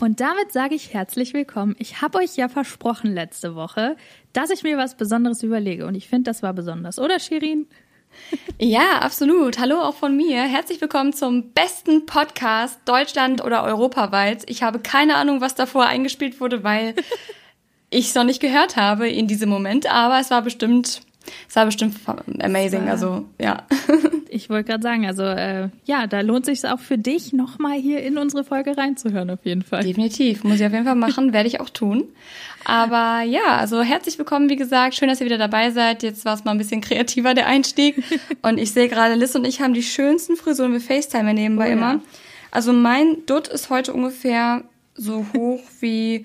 Und damit sage ich herzlich willkommen. Ich habe euch ja versprochen letzte Woche, dass ich mir was Besonderes überlege. Und ich finde, das war besonders, oder Shirin? Ja, absolut. Hallo auch von mir. Herzlich willkommen zum besten Podcast Deutschland oder europaweit. Ich habe keine Ahnung, was davor eingespielt wurde, weil ich es noch nicht gehört habe in diesem Moment. Aber es war bestimmt es war bestimmt amazing, war, also ja. Ich wollte gerade sagen, also äh, ja, da lohnt sich auch für dich, nochmal hier in unsere Folge reinzuhören, auf jeden Fall. Definitiv, muss ich auf jeden Fall machen, werde ich auch tun. Aber ja, also herzlich willkommen, wie gesagt, schön, dass ihr wieder dabei seid. Jetzt war es mal ein bisschen kreativer, der Einstieg. Und ich sehe gerade, Liz und ich haben die schönsten Frisuren, wir FaceTime nebenbei oh, immer. Ja. Also mein Dutt ist heute ungefähr so hoch wie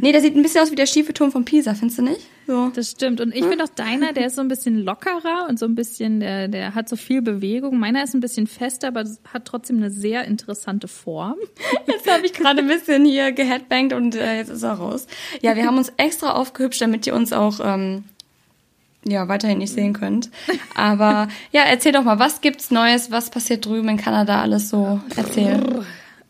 Nee, der sieht ein bisschen aus wie der schiefe Turm von Pisa, findest du nicht? So. Das stimmt. Und ich hm? finde auch deiner, der ist so ein bisschen lockerer und so ein bisschen, der, der hat so viel Bewegung. Meiner ist ein bisschen fester, aber hat trotzdem eine sehr interessante Form. Jetzt habe ich gerade ein bisschen hier geheadbangt und äh, jetzt ist er raus. Ja, wir haben uns extra aufgehübscht, damit ihr uns auch ähm, ja, weiterhin nicht sehen könnt. Aber ja, erzähl doch mal, was gibt's Neues? Was passiert drüben in Kanada alles so? Erzähl.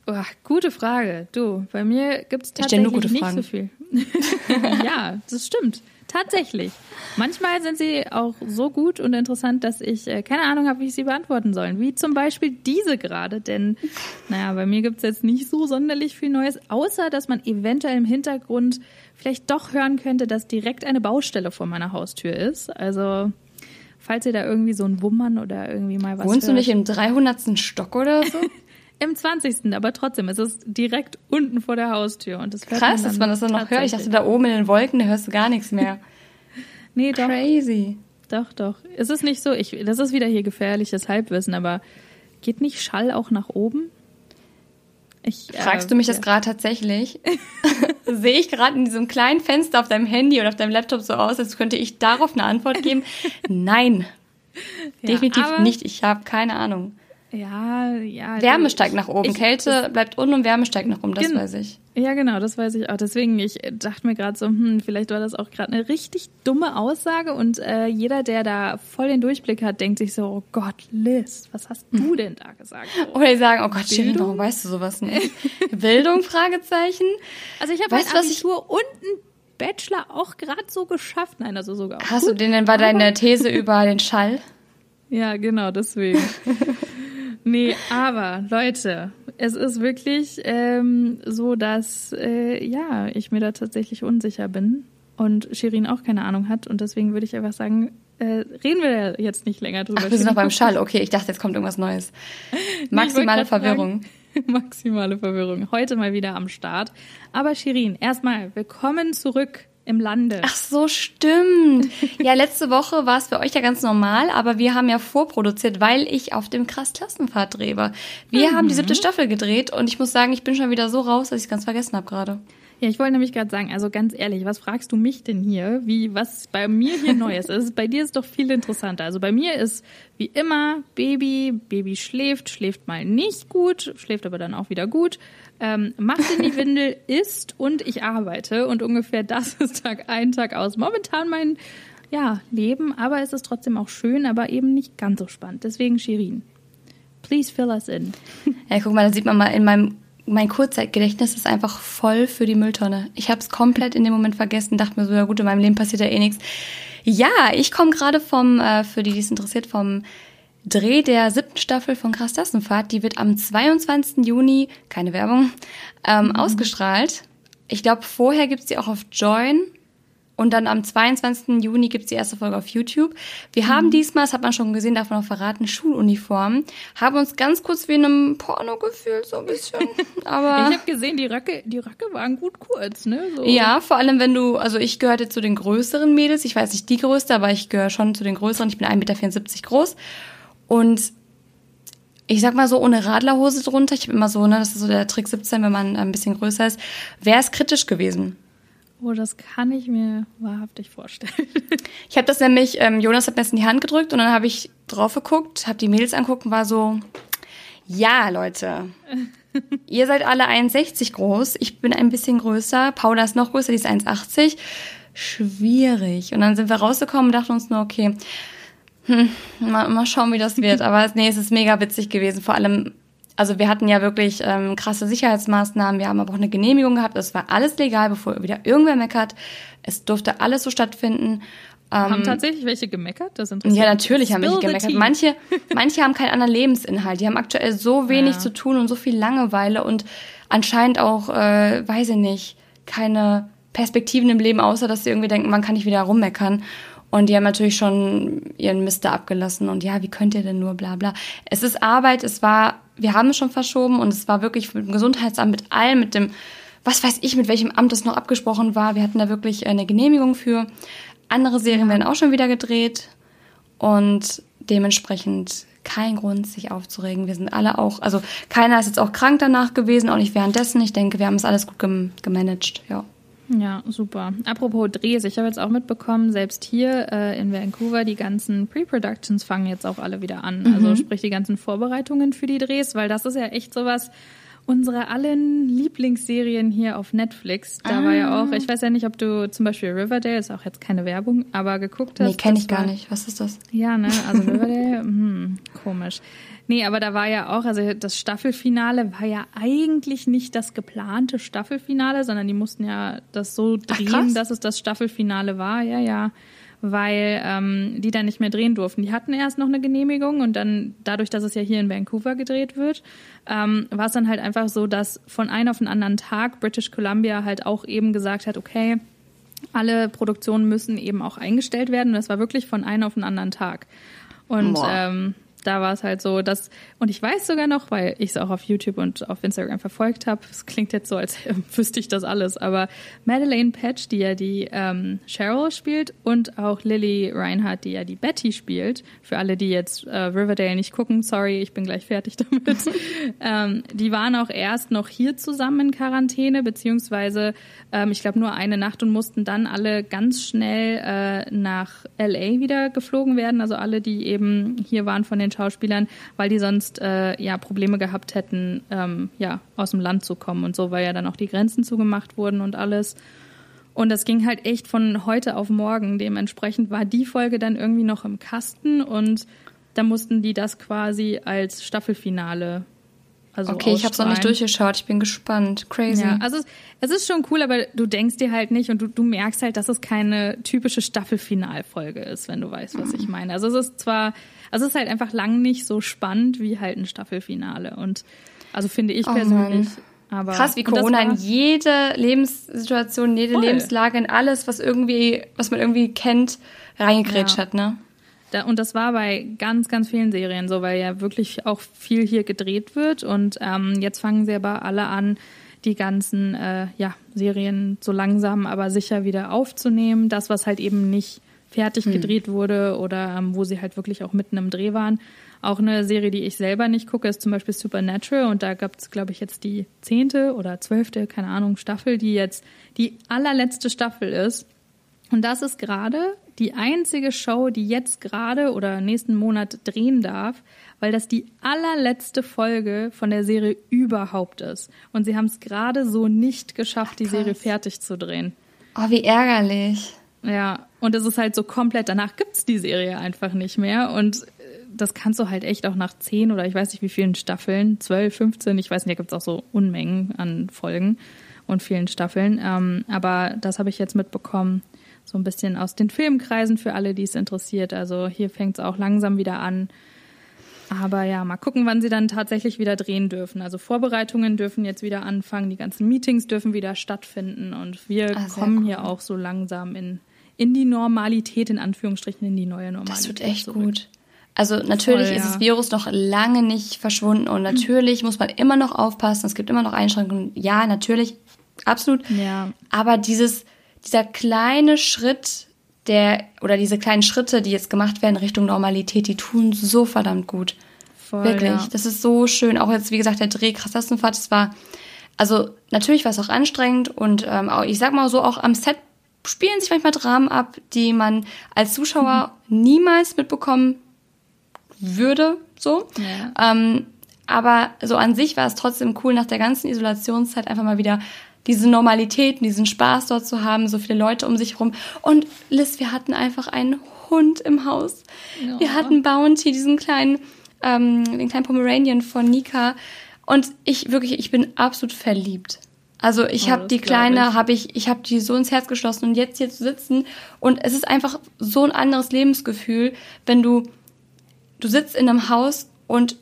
Oh, gute Frage. Du, bei mir gibt es tatsächlich nicht Fragen. so viel. ja, das stimmt. Tatsächlich. Manchmal sind sie auch so gut und interessant, dass ich äh, keine Ahnung habe, wie ich sie beantworten soll. Wie zum Beispiel diese gerade. Denn, naja, bei mir gibt es jetzt nicht so sonderlich viel Neues, außer dass man eventuell im Hintergrund vielleicht doch hören könnte, dass direkt eine Baustelle vor meiner Haustür ist. Also, falls ihr da irgendwie so ein Wummern oder irgendwie mal was. Wohnst hört. du nicht im 300. Stock oder so? Im 20. Aber trotzdem, es ist direkt unten vor der Haustür. Und das Krass, dass man das dann noch hört. Ich dachte, da oben in den Wolken, da hörst du gar nichts mehr. nee, doch. Crazy. Doch, doch. Es ist nicht so, ich, das ist wieder hier gefährliches Halbwissen, aber geht nicht Schall auch nach oben? Ich, Fragst äh, du mich ja. das gerade tatsächlich? Sehe ich gerade in diesem kleinen Fenster auf deinem Handy oder auf deinem Laptop so aus, als könnte ich darauf eine Antwort geben? Nein. Ja, Definitiv nicht. Ich habe keine Ahnung. Ja, ja. Wärme steigt nach oben. Ich, Kälte bleibt unten und Wärme steigt nach oben, das weiß ich. Ja, genau, das weiß ich auch. Deswegen, ich dachte mir gerade so, hm, vielleicht war das auch gerade eine richtig dumme Aussage und äh, jeder, der da voll den Durchblick hat, denkt sich so, oh Gott, Liz, was hast du hm. denn da gesagt? Oder die sagen, oh Gott, Shirin, warum weißt du sowas nicht? Bildung, Fragezeichen. Also ich habe halt Abitur und einen Bachelor auch gerade so geschafft. Nein, also sogar auch Hast gut, du den, denn war deine These über den Schall? Ja, genau, deswegen. Nee, aber Leute, es ist wirklich ähm, so, dass äh, ja, ich mir da tatsächlich unsicher bin und Shirin auch keine Ahnung hat und deswegen würde ich einfach sagen, äh, reden wir jetzt nicht länger drüber. Ach, wir sind noch beim Schall. Okay, ich dachte, jetzt kommt irgendwas Neues. Maximale Verwirrung. Sagen, maximale Verwirrung. Heute mal wieder am Start. Aber Shirin, erstmal willkommen zurück im Lande. Ach so, stimmt. Ja, letzte Woche war es für euch ja ganz normal, aber wir haben ja vorproduziert, weil ich auf dem krass Klassenfahrt drehe. Wir mhm. haben die siebte Staffel gedreht und ich muss sagen, ich bin schon wieder so raus, dass ich es ganz vergessen habe gerade. Ja, ich wollte nämlich gerade sagen, also ganz ehrlich, was fragst du mich denn hier, wie was bei mir hier neu ist? Bei dir ist doch viel interessanter. Also bei mir ist wie immer Baby, Baby schläft, schläft mal nicht gut, schläft aber dann auch wieder gut ähm, macht in die Windel, isst und ich arbeite. Und ungefähr das ist Tag ein, Tag aus. Momentan mein ja, Leben, aber es ist trotzdem auch schön, aber eben nicht ganz so spannend. Deswegen Shirin. Please fill us in. Ja, guck mal, da sieht man mal in meinem mein Kurzzeitgedächtnis ist einfach voll für die Mülltonne. Ich habe es komplett in dem Moment vergessen, dachte mir so, ja gut, in meinem Leben passiert ja eh nichts. Ja, ich komme gerade vom, äh, für die, die es interessiert, vom Dreh der siebten Staffel von Krass Klassenfahrt. Die wird am 22. Juni, keine Werbung, ähm, mhm. ausgestrahlt. Ich glaube, vorher gibt's die auch auf Join. Und dann am 22. Juni gibt's die erste Folge auf YouTube. Wir mhm. haben diesmal, das hat man schon gesehen, davon auch verraten, Schuluniformen. Haben uns ganz kurz wie in einem Porno gefühlt, so ein bisschen. Aber ich habe gesehen, die Röcke, die Röcke waren gut kurz, ne? So. Ja, vor allem wenn du, also ich gehörte zu den größeren Mädels. Ich weiß nicht die größte, aber ich gehöre schon zu den größeren. Ich bin 1,74 Meter groß. Und ich sag mal so, ohne Radlerhose drunter, ich habe immer so, ne, das ist so der Trick 17, wenn man ein bisschen größer ist, wäre es kritisch gewesen. Oh, das kann ich mir wahrhaftig vorstellen. ich habe das nämlich, ähm, Jonas hat mir das in die Hand gedrückt und dann habe ich drauf geguckt, habe die Mädels anguckt und war so, Ja, Leute. Ihr seid alle 1,60 groß. Ich bin ein bisschen größer. Paula ist noch größer, die ist 1,80. Schwierig. Und dann sind wir rausgekommen und dachten uns nur, okay, hm, mal, mal schauen, wie das wird. Aber nee, es ist mega witzig gewesen. Vor allem, also wir hatten ja wirklich ähm, krasse Sicherheitsmaßnahmen. Wir haben aber auch eine Genehmigung gehabt. Es war alles legal, bevor wieder irgendwer meckert. Es durfte alles so stattfinden. Haben ähm, tatsächlich welche gemeckert? Das ja, natürlich haben welche gemeckert. Manche, manche haben keinen anderen Lebensinhalt. Die haben aktuell so wenig ja. zu tun und so viel Langeweile und anscheinend auch, äh, weiß ich nicht, keine Perspektiven im Leben, außer dass sie irgendwie denken, man kann nicht wieder rummeckern. Und die haben natürlich schon ihren Mister abgelassen und ja, wie könnt ihr denn nur, bla bla. Es ist Arbeit, es war, wir haben es schon verschoben und es war wirklich mit dem Gesundheitsamt, mit allem, mit dem, was weiß ich, mit welchem Amt es noch abgesprochen war. Wir hatten da wirklich eine Genehmigung für. Andere Serien werden auch schon wieder gedreht und dementsprechend kein Grund, sich aufzuregen. Wir sind alle auch, also keiner ist jetzt auch krank danach gewesen, auch nicht währenddessen. Ich denke, wir haben es alles gut gemanagt, ja. Ja, super. Apropos Drehs, ich habe jetzt auch mitbekommen, selbst hier äh, in Vancouver, die ganzen Pre-Productions fangen jetzt auch alle wieder an. Also mhm. Also sprich die ganzen Vorbereitungen für die Drehs, weil das ist ja echt sowas, unsere allen Lieblingsserien hier auf Netflix. Da ah. war ja auch, ich weiß ja nicht, ob du zum Beispiel Riverdale, ist auch jetzt keine Werbung, aber geguckt hast. Nee, kenne ich gar nicht. Was ist das? Ja, ne, also Riverdale, hm, komisch. Nee, aber da war ja auch, also das Staffelfinale war ja eigentlich nicht das geplante Staffelfinale, sondern die mussten ja das so drehen, Ach, dass es das Staffelfinale war. Ja, ja weil ähm, die dann nicht mehr drehen durften. Die hatten erst noch eine Genehmigung und dann, dadurch, dass es ja hier in Vancouver gedreht wird, ähm, war es dann halt einfach so, dass von einem auf den anderen Tag British Columbia halt auch eben gesagt hat, okay, alle Produktionen müssen eben auch eingestellt werden. Und das war wirklich von einem auf den anderen Tag. Und ähm, da war es halt so, dass, und ich weiß sogar noch, weil ich es auch auf YouTube und auf Instagram verfolgt habe, es klingt jetzt so, als wüsste ich das alles, aber Madeleine Patch, die ja die ähm, Cheryl spielt und auch Lily Reinhardt, die ja die Betty spielt, für alle, die jetzt äh, Riverdale nicht gucken, sorry, ich bin gleich fertig damit, ähm, die waren auch erst noch hier zusammen in Quarantäne, beziehungsweise ähm, ich glaube nur eine Nacht und mussten dann alle ganz schnell äh, nach LA wieder geflogen werden, also alle, die eben hier waren von den Schauspielern, weil die sonst äh, ja Probleme gehabt hätten, ähm, ja aus dem Land zu kommen und so, weil ja dann auch die Grenzen zugemacht wurden und alles. Und das ging halt echt von heute auf morgen. Dementsprechend war die Folge dann irgendwie noch im Kasten und da mussten die das quasi als Staffelfinale also okay, ich habe es noch nicht durchgeschaut. Ich bin gespannt. Crazy. Ja, also es, es, ist schon cool, aber du denkst dir halt nicht und du, du merkst halt, dass es keine typische Staffelfinalfolge ist, wenn du weißt, was ich meine. Also es ist zwar also es ist halt einfach lang nicht so spannend wie halt ein Staffelfinale. Und also finde ich oh persönlich. Aber, Krass, wie Corona in jede Lebenssituation, in jede voll. Lebenslage, in alles, was irgendwie, was man irgendwie kennt, reingegrätscht ja. hat, ne? Da, und das war bei ganz, ganz vielen Serien so, weil ja wirklich auch viel hier gedreht wird. Und ähm, jetzt fangen sie aber alle an, die ganzen äh, ja, Serien so langsam, aber sicher wieder aufzunehmen. Das, was halt eben nicht fertig hm. gedreht wurde oder ähm, wo sie halt wirklich auch mitten im Dreh waren. Auch eine Serie, die ich selber nicht gucke, ist zum Beispiel Supernatural und da gab es, glaube ich, jetzt die zehnte oder zwölfte, keine Ahnung, Staffel, die jetzt die allerletzte Staffel ist. Und das ist gerade die einzige Show, die jetzt gerade oder nächsten Monat drehen darf, weil das die allerletzte Folge von der Serie überhaupt ist. Und sie haben es gerade so nicht geschafft, die Serie fertig zu drehen. Oh, wie ärgerlich. Ja, und es ist halt so komplett, danach gibt's die Serie einfach nicht mehr. Und äh, das kannst du halt echt auch nach zehn oder ich weiß nicht wie vielen Staffeln, zwölf, 15, ich weiß nicht, da gibt's auch so Unmengen an Folgen und vielen Staffeln. Ähm, aber das habe ich jetzt mitbekommen, so ein bisschen aus den Filmkreisen für alle, die es interessiert. Also hier fängt's auch langsam wieder an. Aber ja, mal gucken, wann sie dann tatsächlich wieder drehen dürfen. Also Vorbereitungen dürfen jetzt wieder anfangen, die ganzen Meetings dürfen wieder stattfinden und wir ah, kommen cool. hier auch so langsam in in die Normalität, in Anführungsstrichen, in die neue Normalität. Das wird echt zurück. gut. Also natürlich Voll, ist ja. das Virus noch lange nicht verschwunden und natürlich mhm. muss man immer noch aufpassen. Es gibt immer noch Einschränkungen. Ja, natürlich, absolut. Ja. Aber dieses, dieser kleine Schritt, der oder diese kleinen Schritte, die jetzt gemacht werden Richtung Normalität, die tun so verdammt gut. Voll, Wirklich, ja. das ist so schön. Auch jetzt, wie gesagt, der Dreh Krasassenfahrt, das war, also natürlich war es auch anstrengend und ähm, ich sag mal so auch am Set spielen sich manchmal Dramen ab, die man als Zuschauer mhm. niemals mitbekommen würde, so. Ja. Ähm, Aber so an sich war es trotzdem cool, nach der ganzen Isolationszeit einfach mal wieder diese Normalität, diesen Spaß dort zu haben, so viele Leute um sich herum. Und Liz, wir hatten einfach einen Hund im Haus. Ja. Wir hatten Bounty, diesen kleinen, ähm, den kleinen Pomeranian von Nika. Und ich wirklich, ich bin absolut verliebt. Also ich oh, habe die kleine, habe ich, ich habe die so ins Herz geschlossen und jetzt hier zu sitzen und es ist einfach so ein anderes Lebensgefühl, wenn du du sitzt in einem Haus und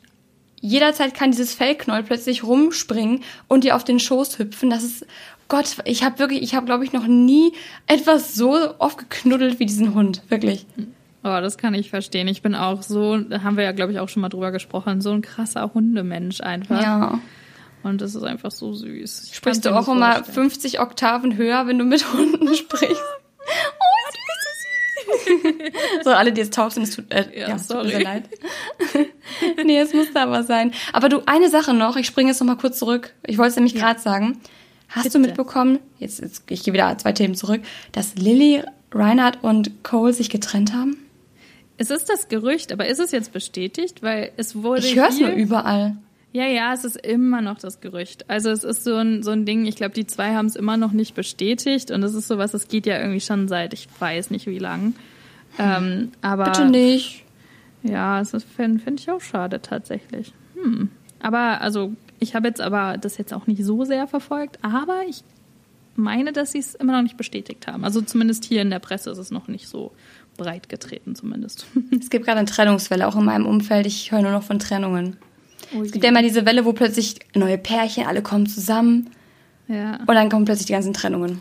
jederzeit kann dieses Fellknäuel plötzlich rumspringen und dir auf den Schoß hüpfen. Das ist Gott, ich habe wirklich, ich habe glaube ich noch nie etwas so oft geknuddelt wie diesen Hund, wirklich. Oh, das kann ich verstehen. Ich bin auch so, da haben wir ja glaube ich auch schon mal drüber gesprochen, so ein krasser Hundemensch einfach. Ja. Und das ist einfach so süß. Ich Sprichst du auch immer 50 Oktaven höher, wenn du mit Hunden sprichst? oh, ist so süß. so, alle, die jetzt taub sind, es tut, äh, ja, ja, sorry. tut mir leid. nee, es musste aber sein. Aber du, eine Sache noch, ich springe jetzt noch mal kurz zurück. Ich wollte es nämlich ja. gerade sagen. Hast Bitte. du mitbekommen, jetzt, jetzt ich gehe wieder zwei Themen zurück, dass Lilly, Reinhard und Cole sich getrennt haben? Es ist das Gerücht, aber ist es jetzt bestätigt? Weil es wurde. Ich höre es nur überall. Ja, ja, es ist immer noch das Gerücht. Also es ist so ein, so ein Ding, ich glaube, die zwei haben es immer noch nicht bestätigt und es ist sowas, es geht ja irgendwie schon seit, ich weiß nicht wie lang. Ähm, aber, Bitte nicht. Ja, das finde find ich auch schade tatsächlich. Hm. Aber also ich habe jetzt aber das jetzt auch nicht so sehr verfolgt, aber ich meine, dass sie es immer noch nicht bestätigt haben. Also zumindest hier in der Presse ist es noch nicht so breit getreten zumindest. Es gibt gerade eine Trennungswelle, auch in meinem Umfeld. Ich höre nur noch von Trennungen. Oh es gibt ja immer diese Welle, wo plötzlich neue Pärchen, alle kommen zusammen. Ja. Und dann kommen plötzlich die ganzen Trennungen.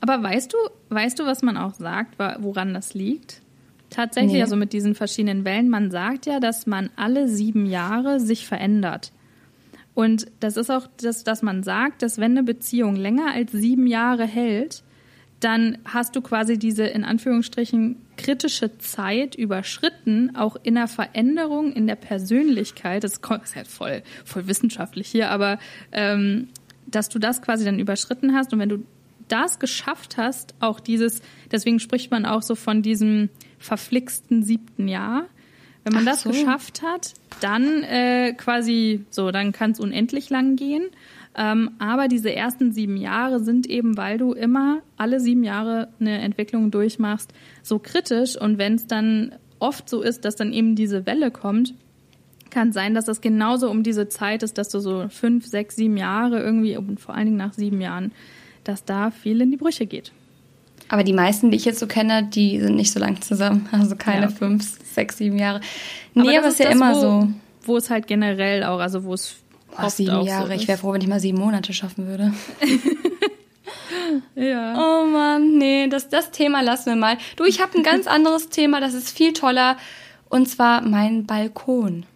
Aber weißt du, weißt du, was man auch sagt, woran das liegt? Tatsächlich, nee. also mit diesen verschiedenen Wellen, man sagt ja, dass man alle sieben Jahre sich verändert. Und das ist auch das, dass man sagt, dass wenn eine Beziehung länger als sieben Jahre hält, dann hast du quasi diese in Anführungsstrichen kritische Zeit überschritten, auch in der Veränderung in der Persönlichkeit. Das ist halt voll, voll wissenschaftlich hier, aber ähm, dass du das quasi dann überschritten hast und wenn du das geschafft hast, auch dieses, deswegen spricht man auch so von diesem verflixten siebten Jahr. Wenn man Ach das so. geschafft hat, dann äh, quasi so, dann kann es unendlich lang gehen. Ähm, aber diese ersten sieben Jahre sind eben, weil du immer alle sieben Jahre eine Entwicklung durchmachst, so kritisch. Und wenn es dann oft so ist, dass dann eben diese Welle kommt, kann sein, dass das genauso um diese Zeit ist, dass du so fünf, sechs, sieben Jahre irgendwie, und vor allen Dingen nach sieben Jahren, dass da viel in die Brüche geht. Aber die meisten, die ich jetzt so kenne, die sind nicht so lang zusammen. Also keine ja, okay. fünf, sechs, sieben Jahre. Nee, aber, aber ist ja das, immer wo, so. Wo es halt generell auch, also wo es Oh, sieben Jahre. So ich wäre froh, wenn ich mal sieben Monate schaffen würde. ja. Oh Mann, nee, das, das Thema lassen wir mal. Du, ich habe ein ganz anderes Thema, das ist viel toller. Und zwar mein Balkon.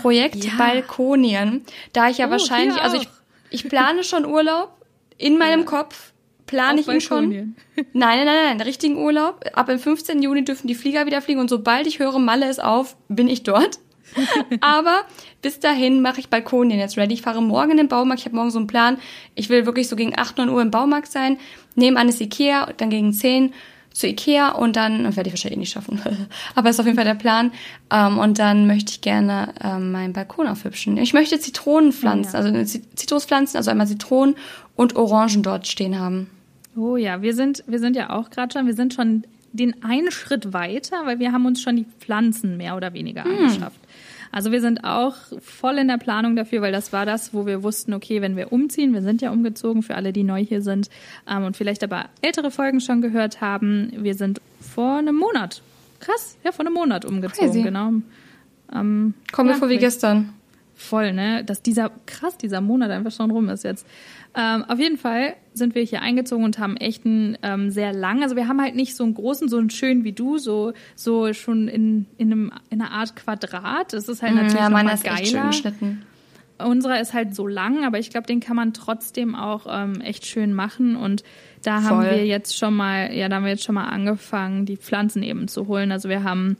Projekt ja. Balkonien. Da ich ja oh, wahrscheinlich, also ich, ich plane schon Urlaub in meinem ja. Kopf. Plane ich ihn schon. Nein, nein, nein, nein, richtigen Urlaub. Ab dem 15. Juni dürfen die Flieger wieder fliegen und sobald ich höre, Malle ist auf, bin ich dort. Aber bis dahin mache ich Balkonien jetzt ready. Ich fahre morgen in den Baumarkt. Ich habe morgen so einen Plan. Ich will wirklich so gegen 8, 9 Uhr im Baumarkt sein. Nebenan ist Ikea, dann gegen 10 zu Ikea und dann, werde ich wahrscheinlich eh nicht schaffen, aber ist auf jeden Fall der Plan. Ähm, und dann möchte ich gerne ähm, meinen Balkon aufhübschen. Ich möchte Zitronen pflanzen, ja. also Zitruspflanzen, also einmal Zitronen und Orangen dort stehen haben. Oh ja, wir sind, wir sind ja auch gerade schon, wir sind schon den einen Schritt weiter, weil wir haben uns schon die Pflanzen mehr oder weniger hm. Also wir sind auch voll in der Planung dafür, weil das war das, wo wir wussten, okay, wenn wir umziehen, wir sind ja umgezogen für alle, die neu hier sind ähm, und vielleicht aber ältere Folgen schon gehört haben, wir sind vor einem Monat, krass, ja, vor einem Monat umgezogen, Crazy. genau. Ähm, Kommen ja, wir vor wie gestern. Voll, ne? Dass dieser, krass, dieser Monat einfach schon rum ist jetzt. Ähm, auf jeden Fall sind wir hier eingezogen und haben echt einen ähm, sehr lang, also wir haben halt nicht so einen großen, so einen schönen wie du, so, so schon in, in, einem, in einer Art Quadrat. Das ist halt mm, natürlich ja, meiner ist geiler. Echt schön geschnitten. Unserer ist halt so lang, aber ich glaube, den kann man trotzdem auch ähm, echt schön machen. Und da Voll. haben wir jetzt schon mal, ja, da haben wir jetzt schon mal angefangen, die Pflanzen eben zu holen. Also wir haben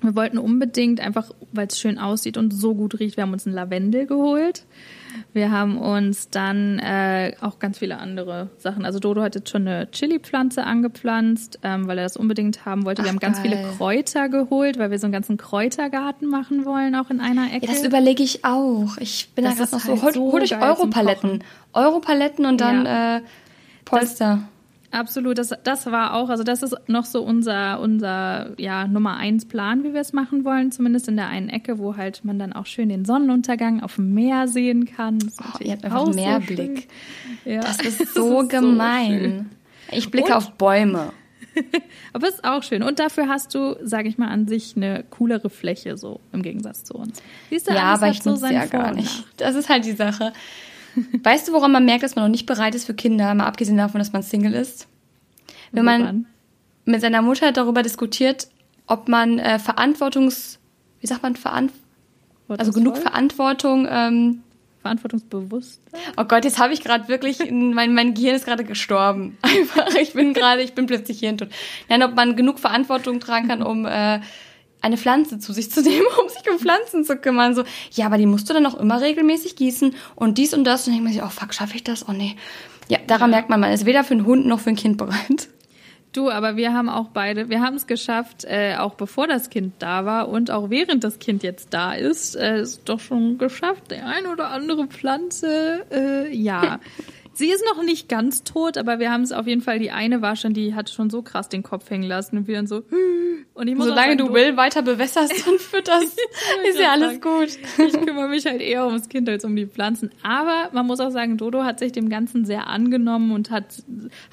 wir wollten unbedingt einfach, weil es schön aussieht und so gut riecht, wir haben uns einen Lavendel geholt Wir haben uns dann äh, auch ganz viele andere Sachen. Also Dodo hat jetzt schon eine Chili-Pflanze angepflanzt, ähm, weil er das unbedingt haben wollte. Ach, wir haben ganz geil. viele Kräuter geholt, weil wir so einen ganzen Kräutergarten machen wollen, auch in einer Ecke. Ja, das überlege ich auch. Ich bin das da gerade noch halt so, hol, so hol euch Europaletten. Europaletten und dann ja. äh, Polster. Das, Absolut, das, das war auch, also das ist noch so unser, unser ja, Nummer eins Plan, wie wir es machen wollen, zumindest in der einen Ecke, wo halt man dann auch schön den Sonnenuntergang auf dem Meer sehen kann. Das oh, ihr habt einfach Meerblick. So ja. Das ist so das ist gemein. So ich blicke Und, auf Bäume. Aber ist auch schön. Und dafür hast du, sage ich mal, an sich eine coolere Fläche, so im Gegensatz zu uns. Siehst du, ja, aber ich so ja gar nicht. Das ist halt die Sache. Weißt du, woran man merkt, dass man noch nicht bereit ist für Kinder, mal abgesehen davon, dass man Single ist? Wenn man mit seiner Mutter darüber diskutiert, ob man äh, Verantwortungs, wie sagt man, Verant also genug Verantwortung, ähm, verantwortungsbewusst. Oh Gott, jetzt habe ich gerade wirklich, mein, mein Gehirn ist gerade gestorben. Einfach, ich bin gerade, ich bin plötzlich hirntot. Nein, ob man genug Verantwortung tragen kann, um äh, eine Pflanze zu sich zu nehmen, um sich um Pflanzen zu kümmern. So, ja, aber die musst du dann auch immer regelmäßig gießen und dies und das. Und dann denkt man sich, oh fuck, schaffe ich das? Oh nee. Ja, daran merkt man, man ist weder für einen Hund noch für ein Kind bereit. Du, aber wir haben auch beide, wir haben es geschafft, äh, auch bevor das Kind da war und auch während das Kind jetzt da ist, äh, ist doch schon geschafft, die ein oder andere Pflanze, äh, ja, Sie ist noch nicht ganz tot, aber wir haben es auf jeden Fall. Die eine war schon, die hat schon so krass den Kopf hängen lassen und wir dann so. Und ich muss Solange du Will weiter bewässerst und fütterst, ist ja alles gut. Ich kümmere mich halt eher ums Kind als um die Pflanzen. Aber man muss auch sagen, Dodo hat sich dem Ganzen sehr angenommen und hat,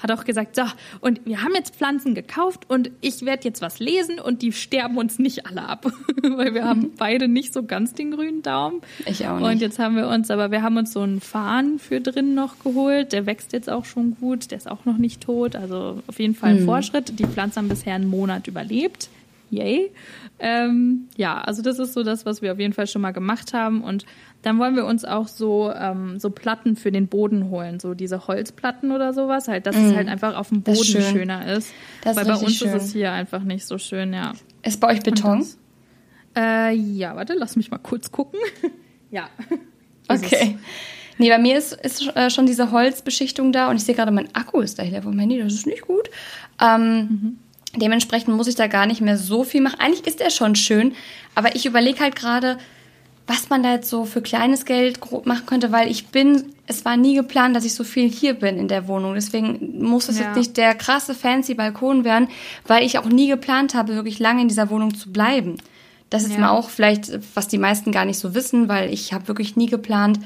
hat auch gesagt, so, und wir haben jetzt Pflanzen gekauft und ich werde jetzt was lesen und die sterben uns nicht alle ab. Weil wir haben beide nicht so ganz den grünen Daumen. Ich auch nicht. Und jetzt haben wir uns, aber wir haben uns so einen Fahnen für drin noch geholt geholt. Der wächst jetzt auch schon gut. Der ist auch noch nicht tot. Also auf jeden Fall ein mhm. Fortschritt. Die Pflanzen haben bisher einen Monat überlebt. Yay. Ähm, ja, also das ist so das, was wir auf jeden Fall schon mal gemacht haben. Und dann wollen wir uns auch so, ähm, so Platten für den Boden holen, so diese Holzplatten oder sowas, halt, dass mm. es mhm. halt einfach auf dem Boden schön. schöner ist. Das Weil bei uns schön. ist es hier einfach nicht so schön, ja. Ist bei euch Beton? äh, ja, warte, lass mich mal kurz gucken. ja. Okay. Nee, bei mir ist, ist äh, schon diese Holzbeschichtung da und ich sehe gerade, mein Akku ist da hier vom Handy, das ist nicht gut. Ähm, mhm. Dementsprechend muss ich da gar nicht mehr so viel machen. Eigentlich ist er schon schön, aber ich überlege halt gerade, was man da jetzt so für kleines Geld machen könnte, weil ich bin, es war nie geplant, dass ich so viel hier bin in der Wohnung. Deswegen muss es ja. jetzt nicht der krasse fancy Balkon werden, weil ich auch nie geplant habe, wirklich lange in dieser Wohnung zu bleiben. Das ist ja. mal auch vielleicht, was die meisten gar nicht so wissen, weil ich habe wirklich nie geplant,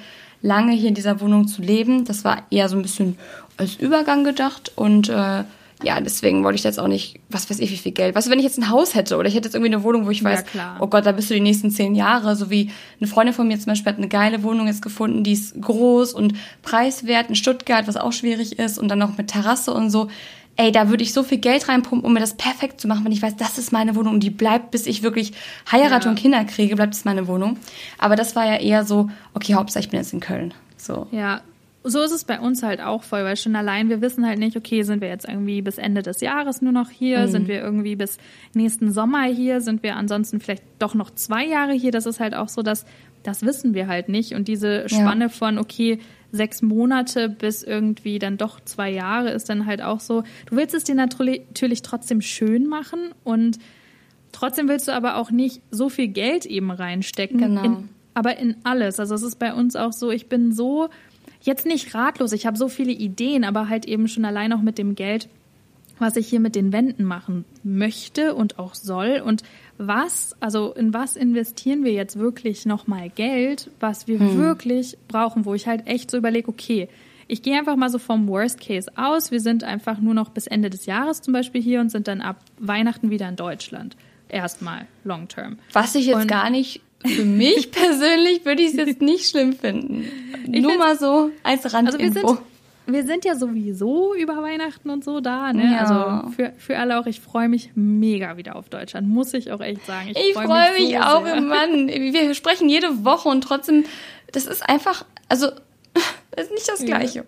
lange hier in dieser Wohnung zu leben. Das war eher so ein bisschen als Übergang gedacht und äh, ja, deswegen wollte ich jetzt auch nicht, was weiß ich, wie viel Geld. Weißt du, wenn ich jetzt ein Haus hätte oder ich hätte jetzt irgendwie eine Wohnung, wo ich weiß, ja, oh Gott, da bist du die nächsten zehn Jahre, so wie eine Freundin von mir zum Beispiel hat eine geile Wohnung jetzt gefunden, die ist groß und preiswert in Stuttgart, was auch schwierig ist und dann noch mit Terrasse und so. Ey, da würde ich so viel Geld reinpumpen, um mir das perfekt zu machen, wenn ich weiß, das ist meine Wohnung und die bleibt, bis ich wirklich heirate ja. und Kinder kriege, bleibt es meine Wohnung. Aber das war ja eher so, okay, Hauptsache ich bin jetzt in Köln. So. Ja, so ist es bei uns halt auch voll, weil schon allein wir wissen halt nicht, okay, sind wir jetzt irgendwie bis Ende des Jahres nur noch hier, mhm. sind wir irgendwie bis nächsten Sommer hier, sind wir ansonsten vielleicht doch noch zwei Jahre hier. Das ist halt auch so, dass das wissen wir halt nicht. Und diese Spanne ja. von, okay, sechs Monate bis irgendwie dann doch zwei Jahre ist dann halt auch so, du willst es dir natürlich trotzdem schön machen und trotzdem willst du aber auch nicht so viel Geld eben reinstecken. Genau. In, aber in alles. Also es ist bei uns auch so, ich bin so jetzt nicht ratlos, ich habe so viele Ideen, aber halt eben schon allein auch mit dem Geld, was ich hier mit den Wänden machen möchte und auch soll und was, also in was investieren wir jetzt wirklich nochmal Geld, was wir hm. wirklich brauchen, wo ich halt echt so überlege, okay, ich gehe einfach mal so vom Worst Case aus. Wir sind einfach nur noch bis Ende des Jahres zum Beispiel hier und sind dann ab Weihnachten wieder in Deutschland. Erstmal, long term. Was ich jetzt und gar nicht, für mich persönlich würde ich es jetzt nicht schlimm finden. Nur mal so als Randinfo. Also wir sind, wir sind ja sowieso über Weihnachten und so da, ne? Ja. Also für, für alle auch, ich freue mich mega wieder auf Deutschland, muss ich auch echt sagen. Ich, ich freue freu mich, mich so auch, sehr. Mann. Wir sprechen jede Woche und trotzdem, das ist einfach, also, das ist nicht das Gleiche.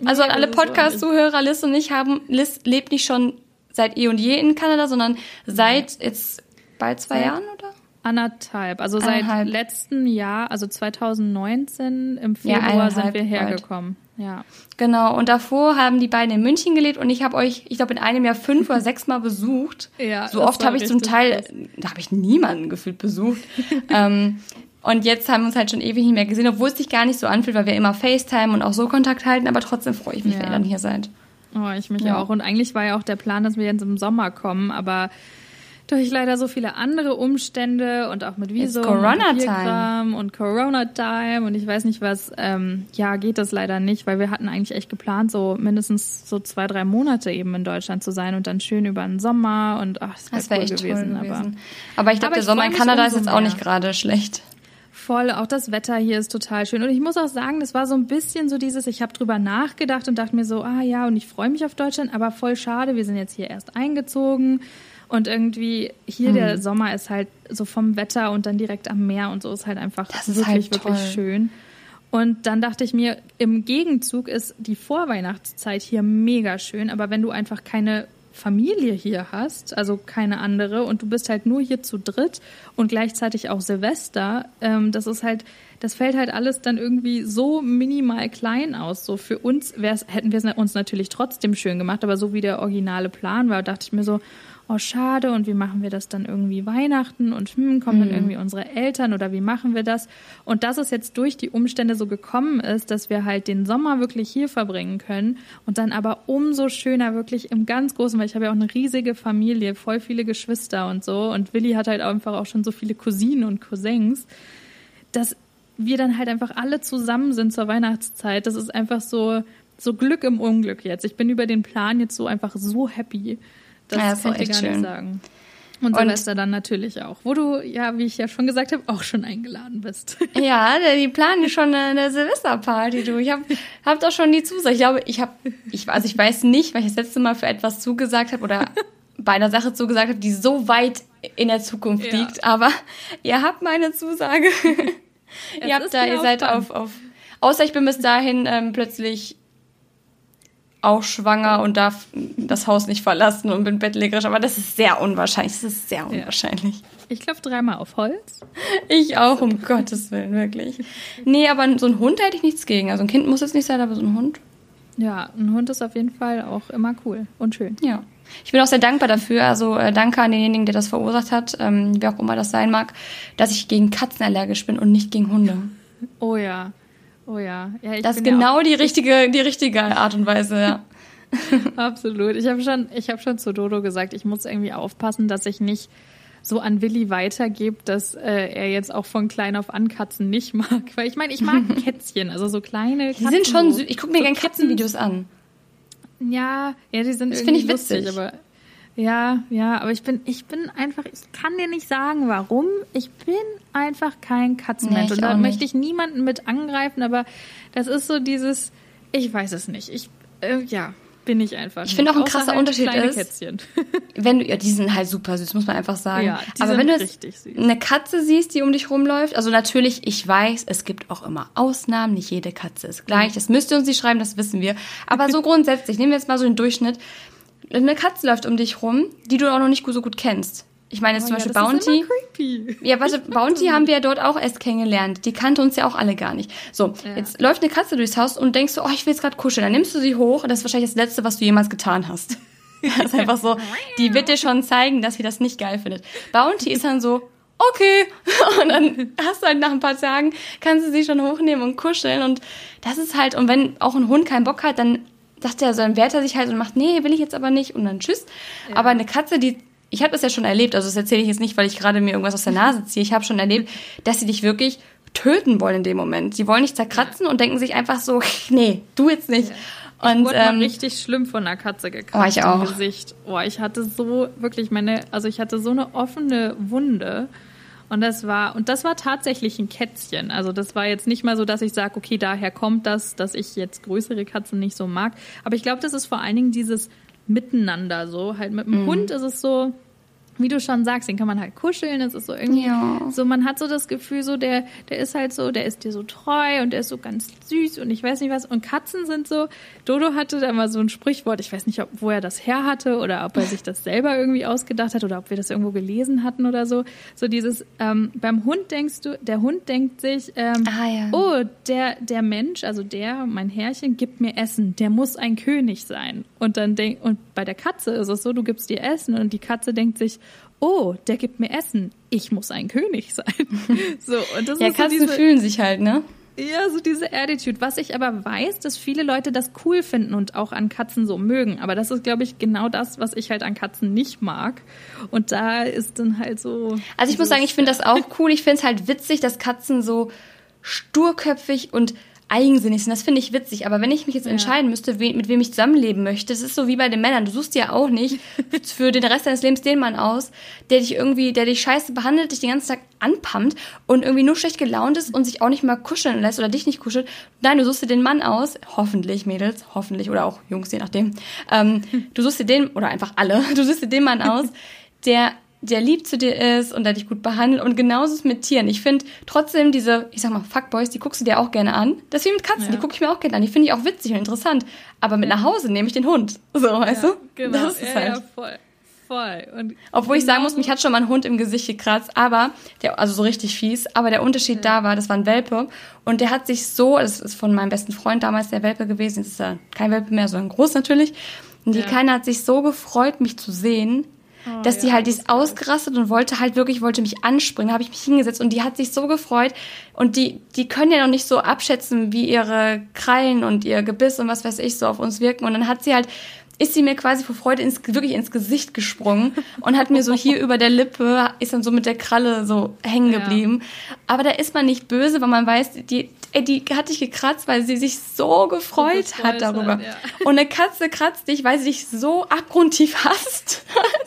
Ja. Also an alle Podcast-Zuhörer, Liz und ich haben, Liz lebt nicht schon seit eh und je in Kanada, sondern seit jetzt bald zwei Jahren, oder? Anderthalb. Also seit letztem Jahr, also 2019 im Februar ja, sind wir hergekommen. Bald. Ja. Genau. Und davor haben die beiden in München gelebt und ich habe euch, ich glaube, in einem Jahr fünf oder sechs Mal besucht. Ja. So oft habe ich zum Teil, krass. da habe ich niemanden gefühlt besucht. ähm, und jetzt haben wir uns halt schon ewig nicht mehr gesehen, obwohl es sich gar nicht so anfühlt, weil wir immer FaceTime und auch so Kontakt halten, aber trotzdem freue ich mich, ja. wenn ihr dann hier seid. Oh, ich mich ja. auch. Und eigentlich war ja auch der Plan, dass wir jetzt im Sommer kommen, aber durch leider so viele andere Umstände und auch mit Visum Corona und Time und Corona Time und ich weiß nicht was, ähm, ja, geht das leider nicht, weil wir hatten eigentlich echt geplant, so mindestens so zwei, drei Monate eben in Deutschland zu sein und dann schön über den Sommer und ach, das wäre wär cool echt gewesen, toll gewesen. Aber, aber ich glaube, der Sommer in Kanada ist jetzt auch nicht gerade schlecht. Voll, auch das Wetter hier ist total schön. Und ich muss auch sagen, das war so ein bisschen so dieses, ich habe drüber nachgedacht und dachte mir so, ah ja, und ich freue mich auf Deutschland, aber voll schade, wir sind jetzt hier erst eingezogen und irgendwie hier hm. der Sommer ist halt so vom Wetter und dann direkt am Meer und so ist halt einfach das wirklich, halt wirklich schön. Und dann dachte ich mir, im Gegenzug ist die Vorweihnachtszeit hier mega schön, aber wenn du einfach keine Familie hier hast, also keine andere, und du bist halt nur hier zu dritt und gleichzeitig auch Silvester, ähm, das ist halt, das fällt halt alles dann irgendwie so minimal klein aus. So für uns wär's, hätten wir es uns natürlich trotzdem schön gemacht, aber so wie der originale Plan war, dachte ich mir so, oh schade und wie machen wir das dann irgendwie Weihnachten und hm, kommen dann mhm. irgendwie unsere Eltern oder wie machen wir das? Und dass es jetzt durch die Umstände so gekommen ist, dass wir halt den Sommer wirklich hier verbringen können und dann aber umso schöner wirklich im ganz großen, weil ich habe ja auch eine riesige Familie, voll viele Geschwister und so und Willi hat halt einfach auch schon so viele Cousinen und Cousins, dass wir dann halt einfach alle zusammen sind zur Weihnachtszeit. Das ist einfach so, so Glück im Unglück jetzt. Ich bin über den Plan jetzt so einfach so happy. Das, ja, das kann ich gar schön. nicht sagen. Und Silvester dann natürlich auch, wo du, ja, wie ich ja schon gesagt habe, auch schon eingeladen bist. Ja, die planen schon eine Silvesterparty, du. Ich habe hab doch schon die Zusage. Ich glaube, ich habe, ich, also ich weiß nicht, weil ich das letzte Mal für etwas zugesagt habe oder bei einer Sache zugesagt habe, die so weit in der Zukunft ja. liegt. Aber ihr habt meine Zusage. ihr habt da, ihr seid auf, auf, außer ich bin bis dahin ähm, plötzlich auch schwanger und darf das Haus nicht verlassen und bin bettlägerisch. Aber das ist sehr unwahrscheinlich. Das ist sehr unwahrscheinlich. Ja. Ich klopfe dreimal auf Holz. Ich auch, um Gottes Willen, wirklich. Nee, aber so ein Hund hätte ich nichts gegen. Also ein Kind muss es nicht sein, aber so ein Hund. Ja, ein Hund ist auf jeden Fall auch immer cool und schön. Ja. Ich bin auch sehr dankbar dafür, also äh, danke an denjenigen, der das verursacht hat, ähm, wer auch immer das sein mag, dass ich gegen Katzen allergisch bin und nicht gegen Hunde. Oh ja, Oh ja. ja das ist genau ja die richtige, die richtige Art und Weise, ja. Absolut. Ich habe schon, ich habe schon zu Dodo gesagt, ich muss irgendwie aufpassen, dass ich nicht so an Willi weitergebe, dass äh, er jetzt auch von klein auf an Katzen nicht mag. Weil ich meine, ich mag Kätzchen, also so kleine Katzen. Die sind schon süß. Ich gucke mir so gerne Katzenvideos an. Ja, ja, die sind das irgendwie ich witzig. lustig, aber ja, ja, aber ich bin, ich bin einfach, ich kann dir nicht sagen, warum. Ich bin einfach kein Katzenmensch. Nee, und da möchte ich niemanden mit angreifen, aber das ist so dieses, ich weiß es nicht. Ich, äh, ja, bin ich einfach. Ich finde auch ein krasser halt Unterschied ist, Kätzchen. wenn du, ja, die sind halt super süß, muss man einfach sagen. Ja, die aber sind wenn du eine Katze siehst, die um dich rumläuft, also natürlich, ich weiß, es gibt auch immer Ausnahmen, nicht jede Katze ist gleich. Das müsst ihr uns nicht schreiben, das wissen wir. Aber so grundsätzlich, nehmen wir jetzt mal so den Durchschnitt eine Katze läuft um dich rum, die du auch noch nicht so gut kennst. Ich meine, jetzt oh, zum Beispiel ja, Bounty. Ja, warte, Bounty haben wir ja dort auch erst kennengelernt. Die kannte uns ja auch alle gar nicht. So, ja. jetzt läuft eine Katze durchs Haus und denkst du, oh, ich will jetzt gerade kuscheln. Dann nimmst du sie hoch und das ist wahrscheinlich das Letzte, was du jemals getan hast. Das ist einfach so, die wird dir schon zeigen, dass sie das nicht geil findet. Bounty ist dann so, okay. Und dann hast du halt nach ein paar Tagen, kannst du sie schon hochnehmen und kuscheln. Und das ist halt, und wenn auch ein Hund keinen Bock hat, dann dachte er so, dann wehrt er sich halt und macht, nee, will ich jetzt aber nicht und dann tschüss. Ja. Aber eine Katze, die, ich habe das ja schon erlebt, also das erzähle ich jetzt nicht, weil ich gerade mir irgendwas aus der Nase ziehe. Ich habe schon erlebt, dass sie dich wirklich töten wollen in dem Moment. Sie wollen dich zerkratzen ja. und denken sich einfach so, nee, du jetzt nicht. Ja. Ich und, wurde ähm, richtig schlimm von einer Katze gekratzt oh, ich auch. im Gesicht. Oh, ich hatte so wirklich meine, also ich hatte so eine offene Wunde und das war, und das war tatsächlich ein Kätzchen. Also das war jetzt nicht mal so, dass ich sage, okay, daher kommt das, dass ich jetzt größere Katzen nicht so mag. Aber ich glaube, das ist vor allen Dingen dieses Miteinander so. Halt mit dem mhm. Hund ist es so, wie du schon sagst, den kann man halt kuscheln. Es ist so irgendwie ja. so, man hat so das Gefühl, so der, der ist halt so, der ist dir so treu und der ist so ganz süß und ich weiß nicht was. Und Katzen sind so. Dodo hatte da mal so ein Sprichwort. Ich weiß nicht, ob, wo er das her hatte oder ob er sich das selber irgendwie ausgedacht hat oder ob wir das irgendwo gelesen hatten oder so. So dieses ähm, beim Hund denkst du, der Hund denkt sich, ähm, ah, ja. oh der der Mensch, also der mein Herrchen gibt mir Essen. Der muss ein König sein. Und dann denk und bei der Katze ist es so, du gibst dir Essen und die Katze denkt sich oh, der gibt mir Essen, ich muss ein König sein. so, und das ja, ist Katzen so diese, fühlen sich halt, ne? Ja, so diese Attitude. Was ich aber weiß, dass viele Leute das cool finden und auch an Katzen so mögen. Aber das ist, glaube ich, genau das, was ich halt an Katzen nicht mag. Und da ist dann halt so. Also ich muss sagen, ich finde das auch cool. Ich finde es halt witzig, dass Katzen so sturköpfig und eigensinnig sind. Das finde ich witzig. Aber wenn ich mich jetzt ja. entscheiden müsste, we mit wem ich zusammenleben möchte, das ist so wie bei den Männern. Du suchst ja auch nicht für den Rest deines Lebens den Mann aus, der dich irgendwie, der dich scheiße behandelt, dich den ganzen Tag anpumpt und irgendwie nur schlecht gelaunt ist und sich auch nicht mal kuscheln lässt oder dich nicht kuschelt. Nein, du suchst dir den Mann aus, hoffentlich Mädels, hoffentlich oder auch Jungs, je nachdem. Ähm, du suchst dir den, oder einfach alle, du suchst dir den Mann aus, der der lieb zu dir ist und der dich gut behandelt. Und genauso ist es mit Tieren. Ich finde trotzdem diese, ich sag mal, Fuckboys, die guckst du dir auch gerne an. Das ist wie mit Katzen, ja. die gucke ich mir auch gerne an. Die finde ich auch witzig und interessant. Aber mit nach Hause nehme ich den Hund. So, weißt ja, du? Genau. Das ist ja, halt. Ja, voll. Voll. Und Obwohl ich sagen muss, mich hat schon mal ein Hund im Gesicht gekratzt, aber der, also so richtig fies, aber der Unterschied da war, das war ein Welpe und der hat sich so, das ist von meinem besten Freund damals der Welpe gewesen, das ist ja kein Welpe mehr, sondern groß natürlich. Und die ja. Kleine hat sich so gefreut, mich zu sehen, Oh, dass die halt, die ist ausgerastet und wollte halt wirklich, wollte mich anspringen, habe ich mich hingesetzt und die hat sich so gefreut und die, die können ja noch nicht so abschätzen, wie ihre Krallen und ihr Gebiss und was weiß ich so auf uns wirken und dann hat sie halt ist sie mir quasi vor Freude ins, wirklich ins Gesicht gesprungen und hat mir so hier über der Lippe, ist dann so mit der Kralle so hängen geblieben. Ja. Aber da ist man nicht böse, weil man weiß, die, ey, die hat dich gekratzt, weil sie sich so gefreut, so hat darüber. Hat, ja. Und eine Katze kratzt dich, weil sie dich so abgrundtief hasst.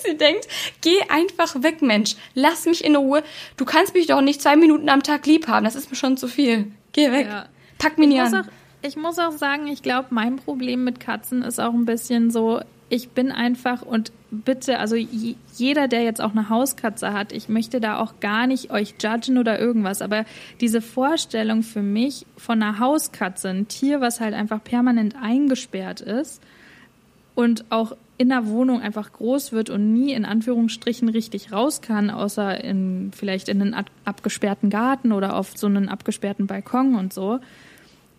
sie denkt, geh einfach weg, Mensch. Lass mich in Ruhe. Du kannst mich doch nicht zwei Minuten am Tag lieb haben. Das ist mir schon zu viel. Geh weg. Ja. Pack mich nicht an ich muss auch sagen, ich glaube, mein Problem mit Katzen ist auch ein bisschen so, ich bin einfach und bitte, also jeder, der jetzt auch eine Hauskatze hat, ich möchte da auch gar nicht euch judgen oder irgendwas, aber diese Vorstellung für mich von einer Hauskatze, ein Tier, was halt einfach permanent eingesperrt ist und auch in der Wohnung einfach groß wird und nie in Anführungsstrichen richtig raus kann, außer in vielleicht in einen abgesperrten Garten oder auf so einen abgesperrten Balkon und so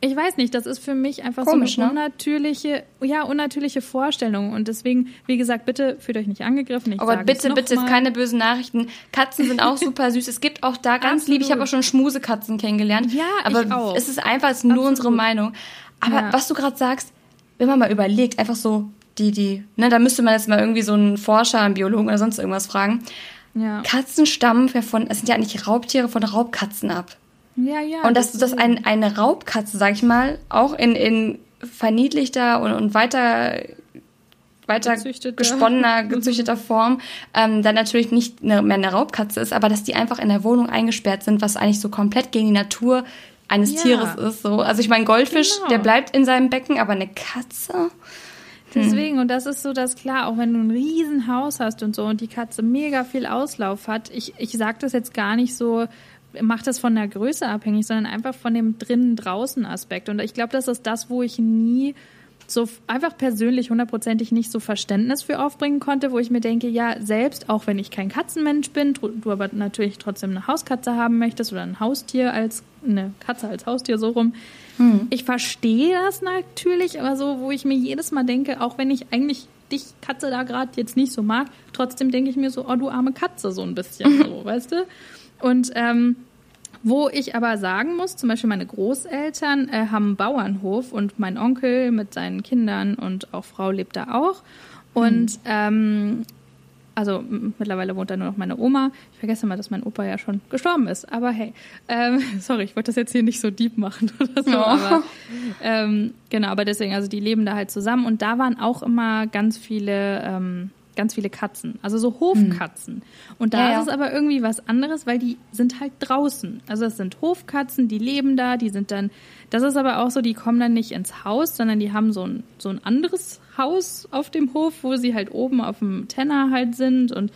ich weiß nicht, das ist für mich einfach Komisch, so eine ne? unnatürliche, ja, unnatürliche Vorstellung. Und deswegen, wie gesagt, bitte fühlt euch nicht angegriffen. Ich Aber bitte, bitte, ist keine bösen Nachrichten. Katzen sind auch super süß. Es gibt auch da ganz Absolut. lieb, ich habe auch schon Schmusekatzen kennengelernt. Ja, aber ich auch. es ist einfach es ist nur unsere Meinung. Aber ja. was du gerade sagst, wenn man mal überlegt, einfach so die, die, ne, da müsste man jetzt mal irgendwie so einen Forscher, einen Biologen oder sonst irgendwas fragen. Ja. Katzen stammen ja von, es sind ja eigentlich Raubtiere von Raubkatzen ab. Ja, ja. Und dass das, das ein, eine Raubkatze, sag ich mal, auch in, in verniedlichter und, und weiter weiter gezüchteter. gesponnener, gezüchteter Form, ähm, dann natürlich nicht eine, mehr eine Raubkatze ist, aber dass die einfach in der Wohnung eingesperrt sind, was eigentlich so komplett gegen die Natur eines ja. Tieres ist. So. Also ich meine, Goldfisch, genau. der bleibt in seinem Becken, aber eine Katze. Hm. Deswegen, und das ist so das klar, auch wenn du ein Riesenhaus hast und so und die Katze mega viel Auslauf hat, ich, ich sage das jetzt gar nicht so, macht das von der Größe abhängig, sondern einfach von dem drinnen-draußen-Aspekt. Und ich glaube, das ist das, wo ich nie so einfach persönlich hundertprozentig nicht so Verständnis für aufbringen konnte, wo ich mir denke, ja, selbst auch wenn ich kein Katzenmensch bin, du aber natürlich trotzdem eine Hauskatze haben möchtest oder ein Haustier als eine Katze als Haustier so rum. Hm. Ich verstehe das natürlich, aber so, wo ich mir jedes Mal denke, auch wenn ich eigentlich dich Katze da gerade jetzt nicht so mag, trotzdem denke ich mir so, oh du arme Katze so ein bisschen so, weißt du? Und ähm, wo ich aber sagen muss, zum Beispiel meine Großeltern äh, haben einen Bauernhof und mein Onkel mit seinen Kindern und auch Frau lebt da auch. Und mhm. ähm, also mittlerweile wohnt da nur noch meine Oma. Ich vergesse mal, dass mein Opa ja schon gestorben ist. Aber hey, ähm, sorry, ich wollte das jetzt hier nicht so deep machen oder so. Oh. Aber, ähm, genau, aber deswegen, also die leben da halt zusammen und da waren auch immer ganz viele ähm, ganz viele Katzen, also so Hofkatzen. Hm. Und da ja, ist es aber irgendwie was anderes, weil die sind halt draußen. Also es sind Hofkatzen, die leben da, die sind dann, das ist aber auch so, die kommen dann nicht ins Haus, sondern die haben so ein, so ein anderes Haus auf dem Hof, wo sie halt oben auf dem Tenner halt sind und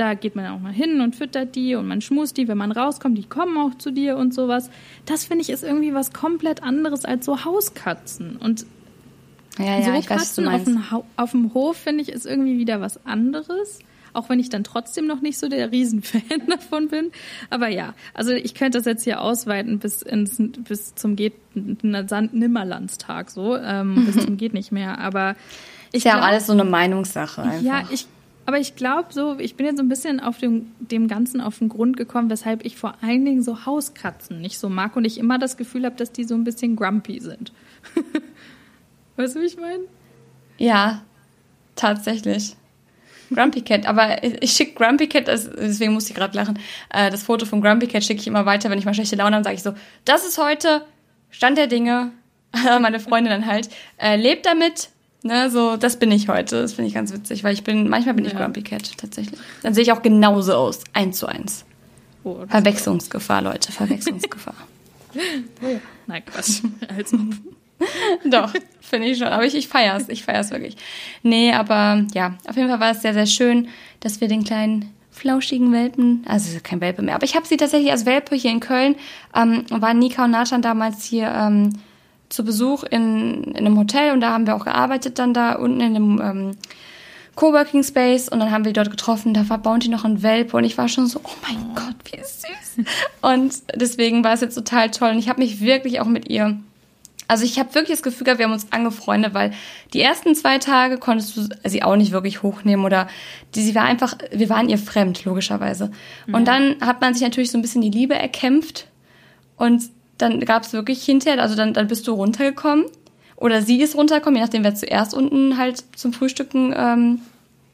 Da geht man auch mal hin und füttert die und man schmust die, wenn man rauskommt, die kommen auch zu dir und sowas. Das finde ich ist irgendwie was komplett anderes als so Hauskatzen. Und ja, ja, so Katzen weiß, auf, dem auf dem Hof finde ich ist irgendwie wieder was anderes auch wenn ich dann trotzdem noch nicht so der Riesenfan davon bin. Aber ja, also ich könnte das jetzt hier ausweiten bis ins bis zum geht Nimmerlandstag so, ähm, bis zum geht nicht mehr. Aber ich ist ja glaub, auch alles so eine Meinungssache. Einfach. Ja, ich aber ich glaube so, ich bin jetzt so ein bisschen auf dem, dem Ganzen auf den Grund gekommen, weshalb ich vor allen Dingen so Hauskatzen nicht so mag und ich immer das Gefühl habe, dass die so ein bisschen grumpy sind. weißt du, wie ich meine? Ja, tatsächlich. Grumpy Cat, aber ich schicke Grumpy Cat, deswegen muss ich gerade lachen, äh, das Foto von Grumpy Cat schicke ich immer weiter, wenn ich mal schlechte Laune habe, sage ich so, das ist heute Stand der Dinge, meine Freundin dann halt, äh, lebt damit, ne, so, das bin ich heute, das finde ich ganz witzig, weil ich bin, manchmal bin ja. ich Grumpy Cat, tatsächlich. Dann sehe ich auch genauso aus, eins zu eins. Oh, Verwechslungsgefahr, Leute, Verwechslungsgefahr. oh ja. Nein, Quatsch. Also. Doch, finde ich schon. Aber ich, ich feiere es. Ich feiere es wirklich. Nee, aber ja, auf jeden Fall war es sehr, sehr schön, dass wir den kleinen flauschigen Welpen, also kein Welpe mehr, aber ich habe sie tatsächlich als Welpe hier in Köln, ähm, waren Nika und Nathan damals hier ähm, zu Besuch in, in einem Hotel und da haben wir auch gearbeitet dann da unten in einem ähm, Coworking Space und dann haben wir dort getroffen, da war Bounty noch ein Welpe und ich war schon so, oh mein Gott, wie süß. Und deswegen war es jetzt total toll und ich habe mich wirklich auch mit ihr also ich habe wirklich das Gefühl gehabt, wir haben uns angefreundet, weil die ersten zwei Tage konntest du sie auch nicht wirklich hochnehmen oder die, sie war einfach, wir waren ihr fremd, logischerweise. Mhm. Und dann hat man sich natürlich so ein bisschen die Liebe erkämpft und dann gab es wirklich hinterher, also dann, dann bist du runtergekommen oder sie ist runtergekommen, je nachdem, wer zuerst unten halt zum Frühstücken ähm,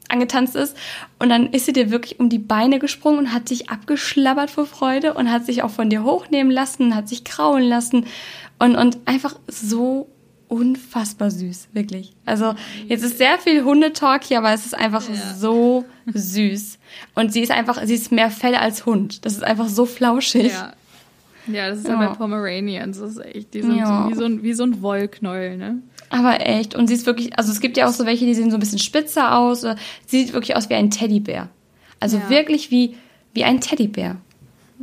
angetanzt ist. Und dann ist sie dir wirklich um die Beine gesprungen und hat dich abgeschlabbert vor Freude und hat sich auch von dir hochnehmen lassen, hat sich kraulen lassen und, und einfach so unfassbar süß, wirklich. Also jetzt ist sehr viel Hundetalk hier, aber es ist einfach ja. so süß. Und sie ist einfach, sie ist mehr Fell als Hund. Das ist einfach so flauschig. Ja, ja das ist ja bei Pomeranians. Das ist echt, die sind ja. so wie, so ein, wie so ein Wollknäuel, ne? Aber echt. Und sie ist wirklich, also es gibt ja auch so welche, die sehen so ein bisschen spitzer aus. Sie sieht wirklich aus wie ein Teddybär. Also ja. wirklich wie, wie ein Teddybär.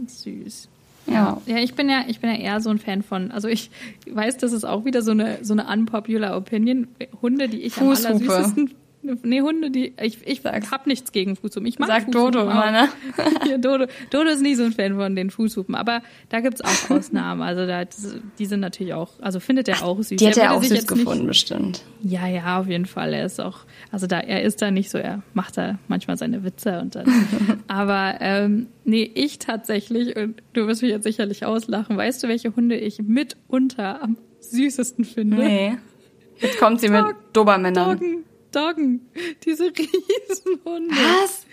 Süß. Ja. ja, ich bin ja, ich bin ja eher so ein Fan von, also ich weiß, das ist auch wieder so eine, so eine unpopular Opinion. Hunde, die ich Fußhupe. am allersüßesten Nee, Hunde, die. Ich, ich hab nichts gegen Fußhupen. Ich mag Sag Fußhupen Dodo immer, ne? ja, Dodo, Dodo ist nicht so ein Fan von den Fußhupen, aber da gibt's auch Ausnahmen. Also da, die sind natürlich auch, also findet er auch süß. Die hat er auch süß gefunden, nicht, bestimmt. Ja, ja, auf jeden Fall. Er ist auch, also da, er ist da nicht so, er macht da manchmal seine Witze und dann. aber ähm, nee, ich tatsächlich, und du wirst mich jetzt sicherlich auslachen, weißt du, welche Hunde ich mitunter am süßesten finde? Nee. Jetzt kommt sie Dog, mit Dobermännern. Doggen. Doggen. Diese Riesenhunde. Was?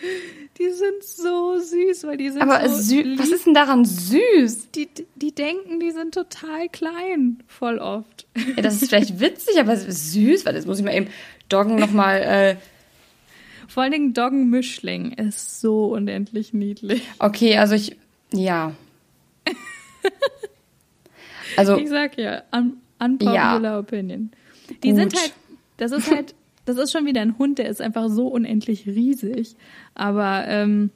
Die sind so süß, weil die sind Aber so was ist denn daran süß? Die, die denken, die sind total klein. Voll oft. Ja, das ist vielleicht witzig, aber süß, weil das muss ich mal eben Doggen nochmal. Äh Vor allen Dingen Doggen-Mischling ist so unendlich niedlich. Okay, also ich. Ja. also. Ich sag ja, un unpopular ja. opinion. Die Gut. sind halt. Das ist halt das ist schon wieder ein Hund, der ist einfach so unendlich riesig. Aber ähm,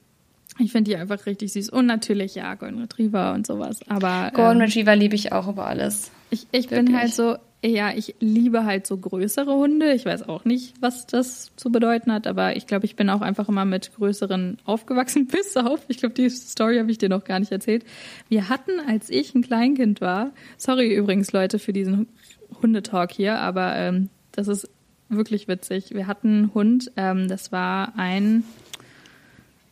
ich finde die einfach richtig süß. Und natürlich, ja, Golden Retriever und sowas. Aber Golden ähm, Retriever liebe ich auch über alles. Ich, ich bin halt so, ja, ich liebe halt so größere Hunde. Ich weiß auch nicht, was das zu bedeuten hat, aber ich glaube, ich bin auch einfach immer mit größeren aufgewachsen, bis auf, ich glaube, die Story habe ich dir noch gar nicht erzählt. Wir hatten, als ich ein Kleinkind war, sorry übrigens Leute für diesen Hundetalk hier, aber ähm, das ist wirklich witzig. Wir hatten einen Hund, ähm, das war ein,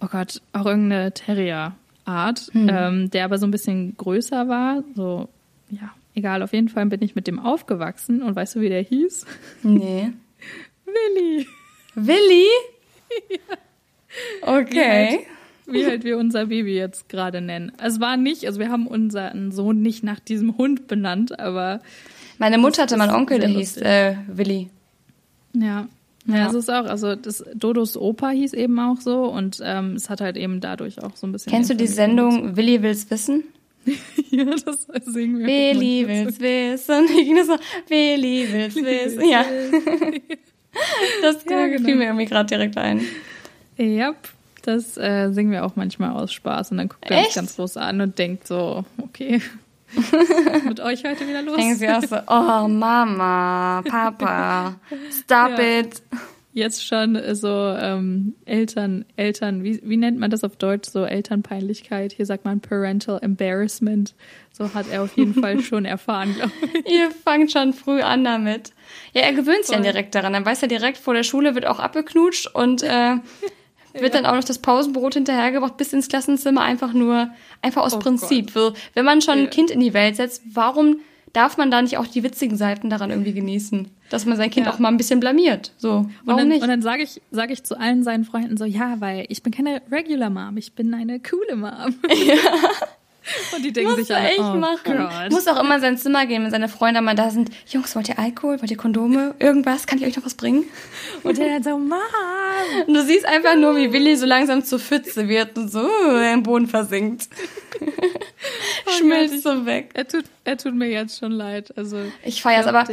oh Gott, auch irgendeine Terrier-Art, hm. ähm, der aber so ein bisschen größer war. So, ja, egal, auf jeden Fall bin ich mit dem aufgewachsen. Und weißt du, wie der hieß? Nee. Willi. Willi? ja. Okay. Wie halt, wie halt wir unser Baby jetzt gerade nennen. Es war nicht, also wir haben unseren Sohn nicht nach diesem Hund benannt, aber. Meine Mutter hatte mal einen Onkel, der hieß äh, Willi. Ja. Ja, ja, es ist auch, also das Dodos Opa hieß eben auch so und ähm, es hat halt eben dadurch auch so ein bisschen. Kennst du die Sendung Willi will's wissen? ja, das singen wir. Willi will's wissen. Ich ging das so, Willi will's wissen. Ja. das ja, genau. fiel mir irgendwie gerade direkt ein. Ja, Das äh, singen wir auch manchmal aus Spaß und dann guckt er uns ganz groß an und denkt so, okay, mit euch heute wieder los? Denken sie auch so, oh Mama, Papa, stop ja. it. Jetzt schon so ähm, Eltern, Eltern, wie, wie nennt man das auf Deutsch? So Elternpeinlichkeit. Hier sagt man Parental Embarrassment. So hat er auf jeden Fall schon erfahren, glaube ich. Ihr fangt schon früh an damit. Ja, er gewöhnt sich ja direkt daran. Dann weiß er direkt, vor der Schule wird auch abgeknutscht und äh, wird ja. dann auch noch das Pausenbrot hinterhergebracht bis ins Klassenzimmer, einfach nur, einfach aus oh Prinzip. Gott. Wenn man schon ein Kind in die Welt setzt, warum darf man da nicht auch die witzigen Seiten daran irgendwie genießen? Dass man sein Kind ja. auch mal ein bisschen blamiert. So, warum und dann, nicht? Und dann sage ich, sag ich zu allen seinen Freunden so, ja, weil ich bin keine Regular Mom, ich bin eine coole Mom. Ja. Und die denken Muss sich alle, echt oh machen. Gott. Muss auch immer in sein Zimmer gehen, wenn seine Freunde mal da sind. Jungs, wollt ihr Alkohol? Wollt ihr Kondome? Irgendwas? Kann ich euch noch was bringen? Und der dann so, Mom. Und du siehst einfach nur, wie Willi so langsam zur Pfütze wird und so im Boden versinkt. Oh Schmilzt so weg. Er tut, er tut mir jetzt schon leid. Also ich feier's, aber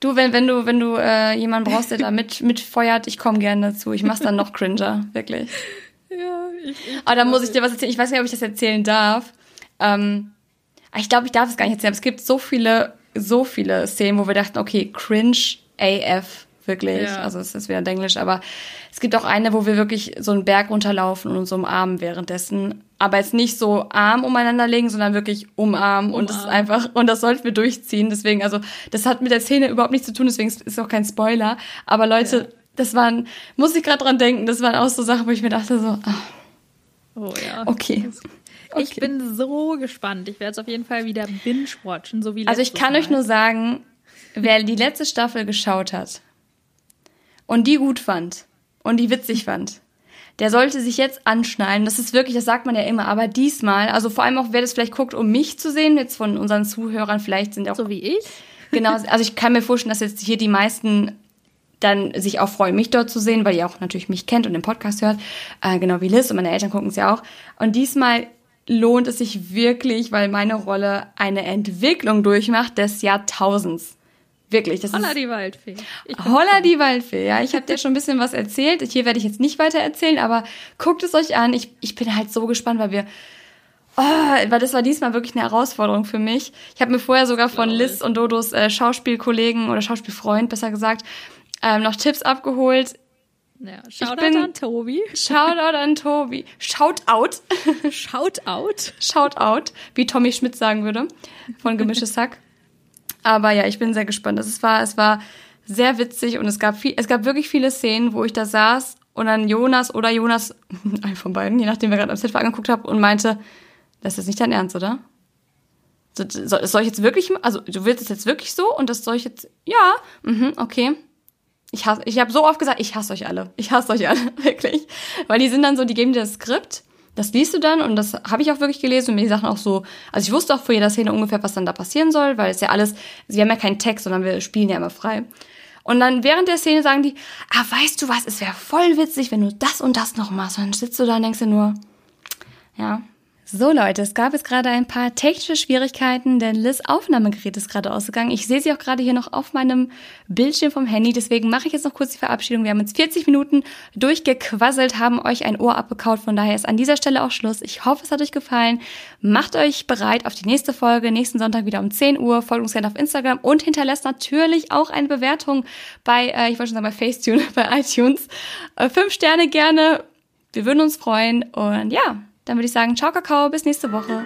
du, wenn, wenn du, wenn du äh, jemanden brauchst, der da mit, mitfeuert, ich komme gerne dazu. Ich mach's dann noch cringer, wirklich. Ja, ich, ich Aber da muss ich dir was erzählen. Ich weiß nicht, ob ich das erzählen darf. Ähm, ich glaube, ich darf es gar nicht erzählen, aber es gibt so viele, so viele Szenen, wo wir dachten, okay, cringe AF, wirklich. Ja. Also es ist wieder Englisch, aber es gibt auch eine, wo wir wirklich so einen Berg runterlaufen und uns umarmen währenddessen. Aber jetzt nicht so Arm umeinander legen, sondern wirklich umarmen. Und das ist einfach, und das sollten wir durchziehen. Deswegen, also, das hat mit der Szene überhaupt nichts zu tun, deswegen ist es auch kein Spoiler. Aber Leute, ja. das waren, muss ich gerade dran denken, das waren auch so Sachen, wo ich mir dachte so, ah, Oh ja. Okay. Okay. Ich bin so gespannt. Ich werde es auf jeden Fall wieder binge-watchen, so wie Also ich kann Mal. euch nur sagen, wer die letzte Staffel geschaut hat und die gut fand und die witzig fand, der sollte sich jetzt anschnallen. Das ist wirklich, das sagt man ja immer, aber diesmal, also vor allem auch, wer das vielleicht guckt, um mich zu sehen, jetzt von unseren Zuhörern, vielleicht sind auch. So wie ich? Genau, also ich kann mir vorstellen, dass jetzt hier die meisten dann sich auch freuen, mich dort zu sehen, weil ihr auch natürlich mich kennt und den Podcast hört, äh, genau wie Liz und meine Eltern gucken es ja auch. Und diesmal lohnt es sich wirklich, weil meine Rolle eine Entwicklung durchmacht des Jahrtausends. Wirklich. Das Holla ist, die Waldfee. Holla die Waldfee, ja. Ich habe dir schon ein bisschen was erzählt. Hier werde ich jetzt nicht weiter erzählen, aber guckt es euch an. Ich, ich bin halt so gespannt, weil wir. Oh, weil das war diesmal wirklich eine Herausforderung für mich. Ich habe mir vorher sogar von Liz und Dodos äh, Schauspielkollegen oder Schauspielfreund, besser gesagt, ähm, noch Tipps abgeholt. Ja, Shoutout bin, an Tobi. Shoutout an Tobi. Shoutout. Shoutout. Shoutout, wie Tommy Schmidt sagen würde, von Gemischtes Sack. Aber ja, ich bin sehr gespannt. Es war, es war sehr witzig und es gab viel, es gab wirklich viele Szenen, wo ich da saß und dann Jonas oder Jonas, ein von beiden, je nachdem, wer gerade am Set angeguckt habe und meinte, das ist nicht dein Ernst, oder? Soll, soll ich jetzt wirklich, also du willst es jetzt wirklich so und das soll ich jetzt, ja, mhm, okay. Ich hasse, ich habe so oft gesagt, ich hasse euch alle. Ich hasse euch alle, wirklich. Weil die sind dann so, die geben dir das Skript, das liest du dann und das habe ich auch wirklich gelesen und mir die Sachen auch so, also ich wusste auch vor jeder Szene ungefähr, was dann da passieren soll, weil es ja alles, sie haben ja keinen Text, sondern wir spielen ja immer frei. Und dann während der Szene sagen die, ah, weißt du was, es wäre voll witzig, wenn du das und das noch machst. Und dann sitzt du da und denkst dir nur, ja, so Leute, es gab jetzt gerade ein paar technische Schwierigkeiten, denn Liz Aufnahmegerät ist gerade ausgegangen. Ich sehe sie auch gerade hier noch auf meinem Bildschirm vom Handy, deswegen mache ich jetzt noch kurz die Verabschiedung. Wir haben jetzt 40 Minuten durchgequasselt, haben euch ein Ohr abgekaut, von daher ist an dieser Stelle auch Schluss. Ich hoffe, es hat euch gefallen. Macht euch bereit auf die nächste Folge, nächsten Sonntag wieder um 10 Uhr. Folgt uns gerne auf Instagram und hinterlässt natürlich auch eine Bewertung bei, äh, ich wollte schon sagen bei Facetune, bei iTunes. Äh, fünf Sterne gerne. Wir würden uns freuen und ja, dann würde ich sagen, ciao Kakao, bis nächste Woche.